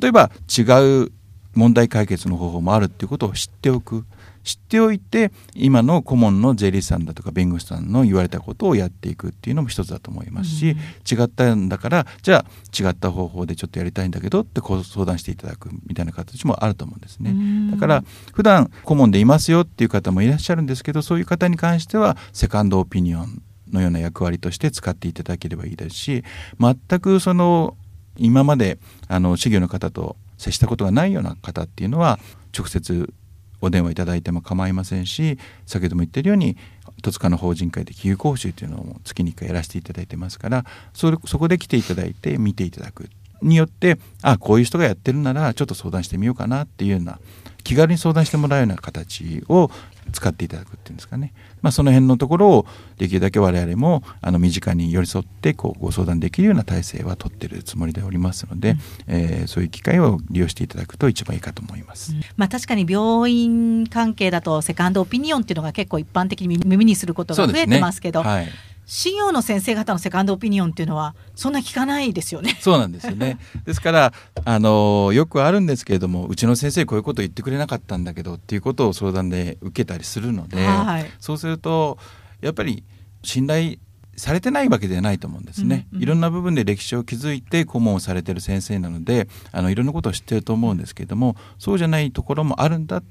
例えば違う問題解決の方法もあるっていうことを知っておく知っておいて今の顧問の税理士さんだとか弁護士さんの言われたことをやっていくっていうのも一つだと思いますし、うん、違ったんだからじゃあ違った方法でちょっとやりたいんだけどってこう相談していただくみたいな形もあると思うんですね。うん、だから普段顧問でいますよっていう方もいらっしゃるんですけどそういう方に関してはセカンドオピニオンのような役割として使っていただければいいですし全くその今まであの事業の方と接したことがないような方っていうのは直接お電話いただいても構いませんし先ほども言ってるように戸塚の法人会で企業講習というのを月に1回やらせていただいてますからそれそこで来ていただいて見ていただくによってあこういう人がやってるならちょっと相談してみようかなっていうような気軽に相談してもらうような形を使っていただくっていうんですかね、まあ、その辺のところをできるだけ我々もあの身近に寄り添ってこうご相談できるような体制は取ってるつもりでおりますので、うん、えー、そういう機会を利用していただくと一番いいかと思います、うん、まあ、確かに病院関係だとセカンドオピニオンっていうのが結構一般的に耳にすることが増えてますけど。はい資業の先生方のセカンドオピニオンっていうのはそんな聞かないですよね。そうなんですよね。ですからあのよくあるんですけれどもうちの先生こういうこと言ってくれなかったんだけどっていうことを相談で受けたりするので、はい、そうするとやっぱり信頼されてないわけではないと思うんですね、うんうん、いろんな部分で歴史を築いて顧問をされてる先生なのであのいろんなことを知ってると思うんですけれどもそうじゃないところもあるんだ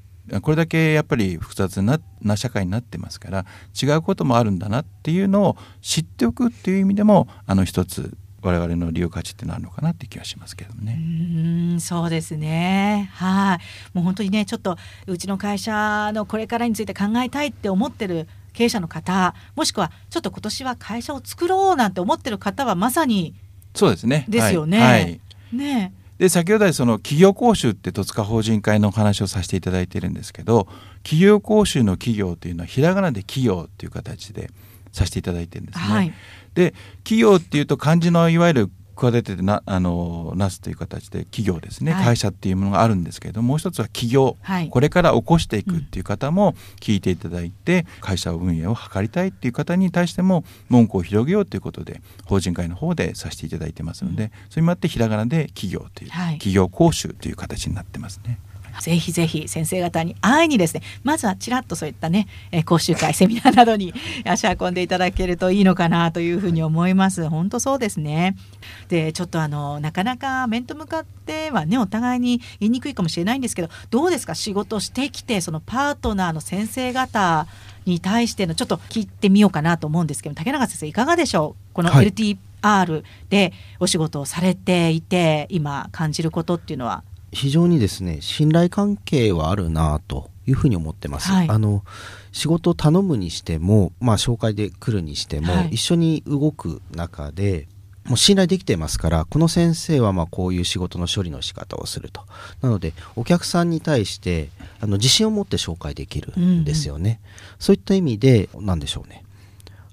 これだけやっぱり複雑なな社会になってますから違うこともあるんだなっていうのを知っておくっていう意味でもあの一つ我々の利用価値ってのあるのかなって気がしますけどね。うんそうですねはいもう本当にねちょっとうちの会社のこれからについて考えたいって思ってる経営者の方もしくはちょっと今年は会社を作ろうなんて思ってる方はまさにそうですね。ですよね。はい、ねで先ほどその企業講習って戸塚法人会のお話をさせていただいているんですけど企業講習の企業というのはひらがなで企業っていう形でさせていただいてるんですね。はい、で企業っていうと漢字のいわゆる企ててなあのなすという形で企業ですね、はい、会社っていうものがあるんですけれどももう一つは企業、はい、これから起こしていくっていう方も聞いていただいて、うん、会社運営を図りたいっていう方に対しても文句を広げようということで法人会の方でさせていただいてますので、うん、それもあってひらがなで企業という、はい、企業講習という形になってますね。ぜひぜひ先生方に会いにですねまずはちらっとそういったね、えー、講習会セミナー などに足運んでいただけるといいのかなというふうに思います。本当そうですね。でちょっとあのなかなか面と向かってはねお互いに言いにくいかもしれないんですけどどうですか？仕事してきてそのパートナーの先生方に対してのちょっと聞いてみようかなと思うんですけど竹中先生いかがでしょう？この LTR でお仕事をされていて、今感じることっていうのは非常にですね信頼関係はあるなというふうに思ってます。はい、あの仕事を頼むにしても、まあ、紹介で来るにしても、はい、一緒に動く中でもう信頼できてますからこの先生はまあこういう仕事の処理の仕方をすると。なのでお客さんに対してあの自信を持って紹介できるんですよね、うんうん、そういった意味で何でしょうね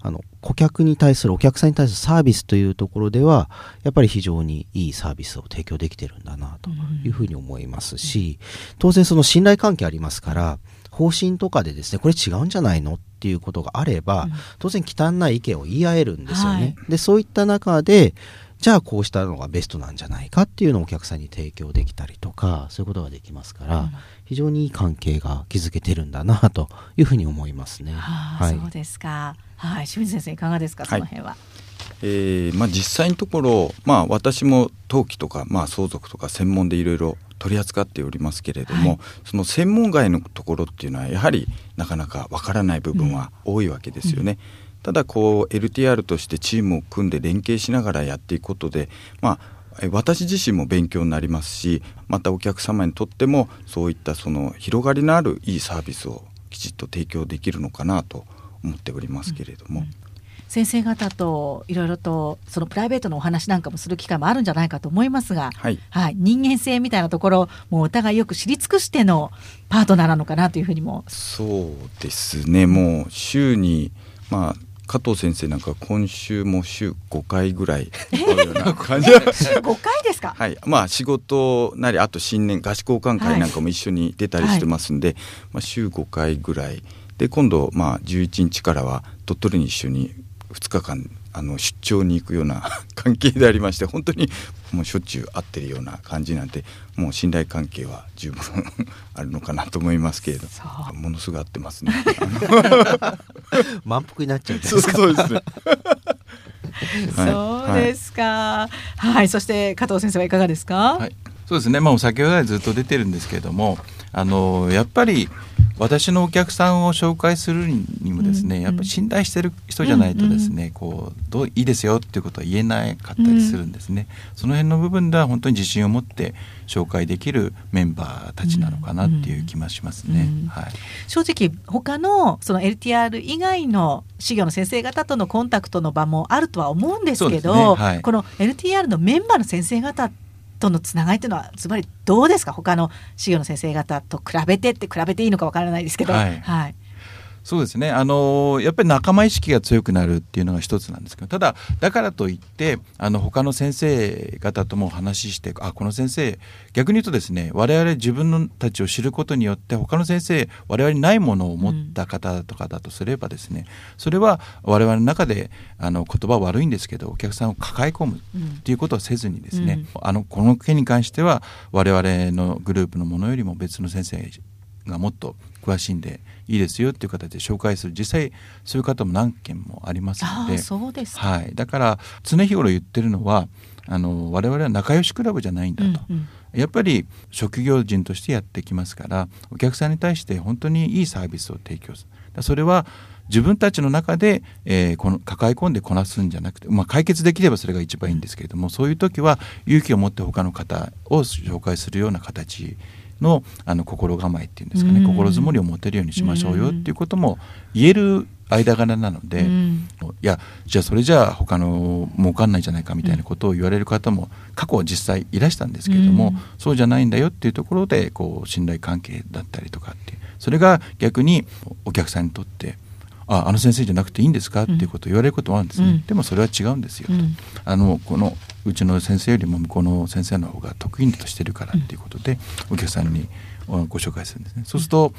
あの顧客に対するお客さんに対するサービスというところではやっぱり非常にいいサービスを提供できてるんだなというふうに思いますし、当然その信頼関係ありますから方針とかでですねこれ違うんじゃないのっていうことがあれば、当然汚い意見を言い合えるんですよね。はい、でそういった中でじゃあこうしたのがベストなんじゃないかっていうのをお客さんに提供できたりとかそういうことができますから、うん、非常にいい関係が築けてるんだなというふうに思いますね。はい、そうですか。はい、清水先生いかがですか？その辺は。はい、えー、まあ実際のところまあ私も登記とかまあ相続とか専門でいろいろ取り扱っておりますけれども、はい、その専門外のところっていうのはやはりなかなかわからない部分は多いわけですよね。うんただこう LTR としてチームを組んで連携しながらやっていくことでまあ私自身も勉強になりますしまたお客様にとってもそういったその広がりのあるいいサービスをきちっと提供できるのかなと思っておりますけれども。うん。うん先生方といろいろとそのプライベートのお話なんかもする機会もあるんじゃないかと思いますが、はい、はい、人間性みたいなところもうお互いよく知り尽くしてのパートナーなのかなというふうにも。そうですね。もう週にまあ加藤先生なんか今週も週5回ぐらいあるような感じ。週5回ですか？はい。まあ仕事なりあと新年合宿交換会なんかも一緒に出たりしてますんで、はい、まあ、週5回ぐらいで今度まあ11日からは鳥取に一緒に2日間あの出張に行くような 関係でありまして本当にもうしょっちゅう会ってるような感じなんでもう信頼関係は十分 あるのかなと思いますけれどものすごい合ってますね。満腹になっちゃうそうそうです。ねそうですか、はい、はい、そして加藤先生はいかがですか、はい、そうですね。まあ先ほどずっと出てるんですけれどもあのやっぱり私のお客さんを紹介するにもですね、うん、やっぱり信頼してる人じゃないとですね、うん、こうどういいですよっていうことは言えなかったりするんですね、うん、その辺の部分では本当に自信を持って紹介できるメンバーたちなのかなっていう気がしますね、はい、正直他のその LTR 以外の事業の先生方とのコンタクトの場もあるとは思うんですけど、ね。はい、この LTR のメンバーの先生方ってとのつながりというのはつまりどうですか？他の資料の先生方と比べてって比べていいのかわからないですけど、はい、はい、そうですね。あのやっぱり仲間意識が強くなるっていうのが一つなんですけどただだからといってあの他の先生方とも話してあこの先生逆に言うとですね我々自分のたちを知ることによって他の先生我々にないものを持った方とかだとすればですね、それは我々の中であの言葉悪いんですけどお客さんを抱え込むっていうことはせずにですね、うん、あのこの件に関しては我々のグループのものよりも別の先生がもっと詳しいんでいいですよっていう形で紹介する。実際そういう方も何件もありますので。そうですはい、だから常日頃言ってるのはあの我々は仲良しクラブじゃないんだと。うんうん。やっぱり職業人としてやってきますからお客さんに対して本当にいいサービスを提供する。それは自分たちの中で、えー、この抱え込んでこなすんじゃなくて、まあ、解決できればそれが一番いいんですけれどもそういう時は勇気を持って他の方を紹介するような形のあの心構えっていうんですかね、心づもりを持てるようにしましょうよっていうことも言える間柄なので、うん、いやじゃあそれじゃあ他の儲かんないじゃないかみたいなことを言われる方も過去実際いらしたんですけれども、うん、そうじゃないんだよっていうところでこう信頼関係だったりとかってそれが逆にお客さんにとってああの先生じゃなくていいんですか？っていうことを言われることもあるんですね、うん、でもそれは違うんですよ。と、あのこのうちの先生よりも向こうの先生の方が得意としてるからっていうことでお客さんにご紹介するんですね。そうすると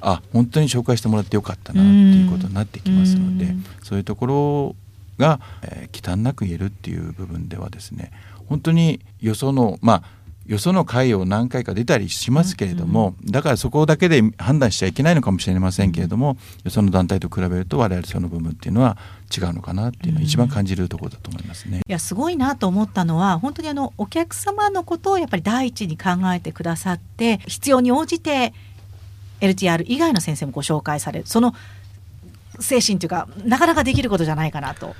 あ本当に紹介してもらってよかったなっていうことになってきますのでそういうところが、えー、忌憚なく言えるっていう部分ではですね本当によそのまあよその会を何回か出たりしますけれども、だからそこだけで判断しちゃいけないのかもしれませんけれども、よその団体と比べると我々その部分っていうのは違うのかなっていうのは一番感じるところだと思いますね。いやすごいなと思ったのは本当にあのお客様のことをやっぱり第一に考えてくださって必要に応じて LTR 以外の先生もご紹介される。その精神というかなかなかできることじゃないかなと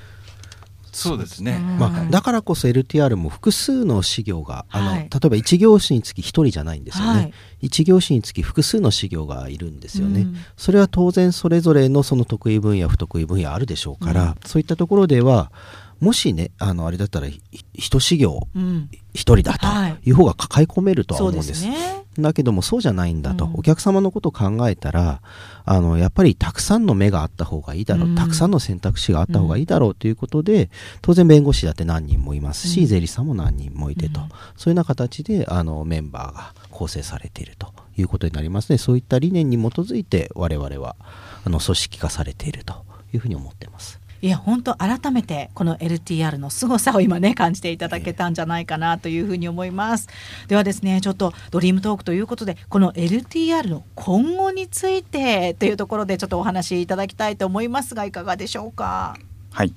そうですね、まあ、だからこそ LTR も複数の事業があの、はい、例えば1業種につき1人じゃないんですよね、はい、1業種につき複数の事業がいるんですよね、うん、それは当然それぞれのその得意分野不得意分野あるでしょうから、うん、そういったところではもしねあのあれだったら一事業一人だとい。う方が抱え込めるとは思うんです。はい、だけどもそうじゃないんだと、うん、お客様のことを考えたらあのやっぱりたくさんの目があった方がいいだろう、うん、たくさんの選択肢があった方がいいだろうということで、当然弁護士だって何人もいますし、税理士さんも何人もいてと、そういうような形であのメンバーが構成されているということになりますね。そういった理念に基づいて我々はあの組織化されているというふうに思ってます。いや本当改めてこの LTR の凄さを今ね感じていただけたんじゃないかなというふうに思います。ではですねちょっとドリームトークということでこの LTR の今後についてというところでちょっとお話しいただきたいと思いますがいかがでしょうか？はい、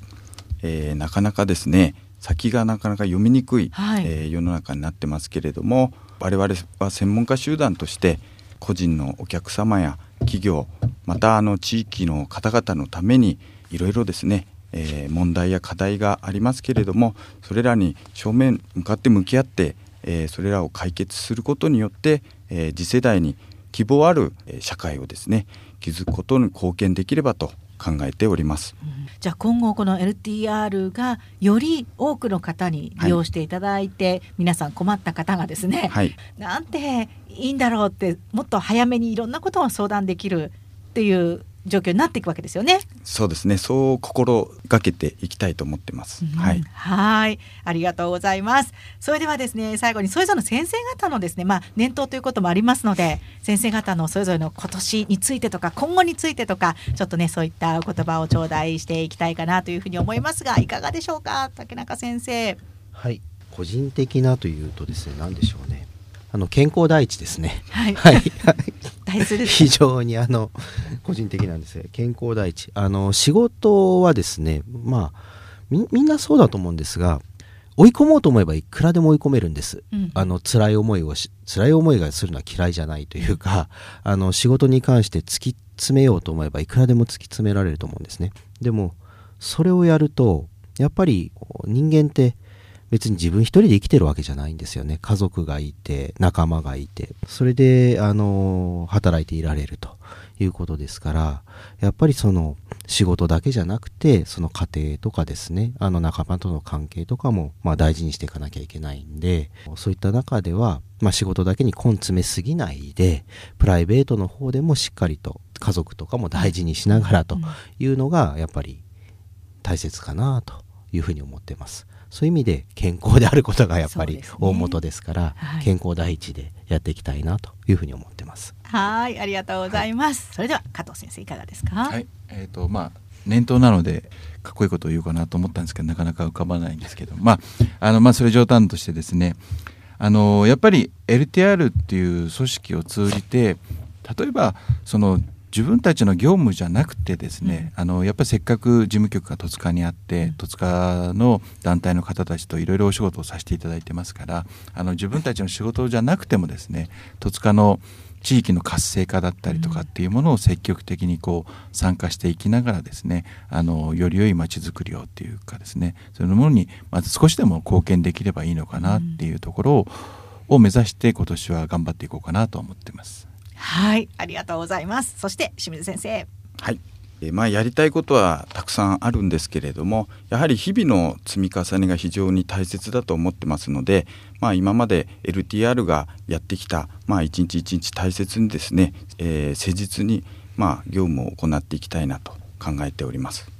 えー、なかなかですね先がなかなか読みにくい、はい、えー、世の中になってますけれども我々は専門家集団として個人のお客様や企業またあの地域の方々のためにいろいろですね、えー、問題や課題がありますけれどもそれらに正面向かって向き合って、えー、それらを解決することによって、えー、次世代に希望ある社会をですね築くことに貢献できればと考えております、うん、じゃあ今後この LTR がより多くの方に利用していただいて、はい、皆さん困った方がですね、はい、なんていいんだろうってもっと早めにいろんなことを相談できるっていう状況になっていくわけですよね。そうですね。そう心がけていきたいと思ってます。うん、はい。はい。ありがとうございます。それではですね、最後にそれぞれの先生方のですね、まあ念頭ということもありますので、先生方のそれぞれの今年についてとか今後についてとか、ちょっとねそういった言葉を頂戴していきたいかなというふうに思いますが、いかがでしょうか、竹中先生。はい。個人的なというとですね、何でしょうね。あの健康第一ですね。はい。はい。非常にあの個人的なんですよ。健康第一。あの仕事はですね、まあみみんなそうだと思うんですが、追い込もうと思えばいくらでも追い込めるんです。うん、あの辛い思いをし辛い思いがするのは嫌いじゃないというか、あの仕事に関して突き詰めようと思えばいくらでも突き詰められると思うんですね。でもそれをやるとやっぱり人間って別に自分一人で生きてるわけじゃないんですよね。家族がいて、仲間がいて、それで、あの、働いていられるということですから、やっぱりその、仕事だけじゃなくて、その家庭とかですね、あの仲間との関係とかも、まあ大事にしていかなきゃいけないんで、そういった中では、まあ仕事だけに根詰めすぎないで、プライベートの方でもしっかりと家族とかも大事にしながらというのが、やっぱり大切かなというふうに思ってます。そういう意味で健康であることがやっぱり大元ですから、ねはい、健康第一でやっていきたいなというふうに思ってます。はいありがとうございます、はい、それでは加藤先生いかがですか？はい。えっ、ー、とまあ念頭なのでかっこいいことを言うかなと思ったんですけどなかなか浮かばないんですけど。まああのまあそれ冗談としてですねあのやっぱり LTR っていう組織を通じて例えばその自分たちの業務じゃなくてですね、うん、あのやっぱりせっかく事務局が戸塚にあって、うん、戸塚の団体の方たちといろいろお仕事をさせていただいてますからあの自分たちの仕事じゃなくてもですね戸塚の地域の活性化だったりとかっていうものを積極的にこう参加していきながらですねあのより良いまちづくりをっていうかですねそういうものにまず少しでも貢献できればいいのかなっていうところを,、を目指して今年は頑張っていこうかなと思ってます。はい。ありがとうございます。そして清水先生。はい。えまあ、やりたいことはたくさんあるんですけれどもやはり日々の積み重ねが非常に大切だと思ってますので、まあ、今まで LTR がやってきた、まあ、一日一日大切にですね、えー、誠実に、ま、業務を行っていきたいなと考えております。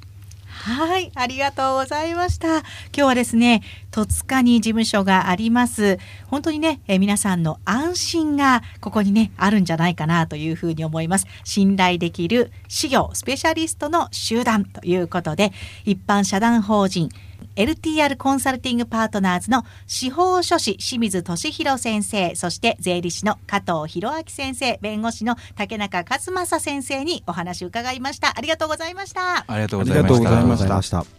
はい、ありがとうございました。今日はですね、戸塚に事務所があります。本当にね、え皆さんの安心がここにね、あるんじゃないかなというふうに思います。信頼できる資料スペシャリストの集団ということで、一般社団法人 LTR コンサルティングパートナーズの司法書士清水俊弘先生、そして税理士の加藤博明先生、弁護士の竹中勝正先生にお話を伺いました。ありがとうございました。ありがとうございました。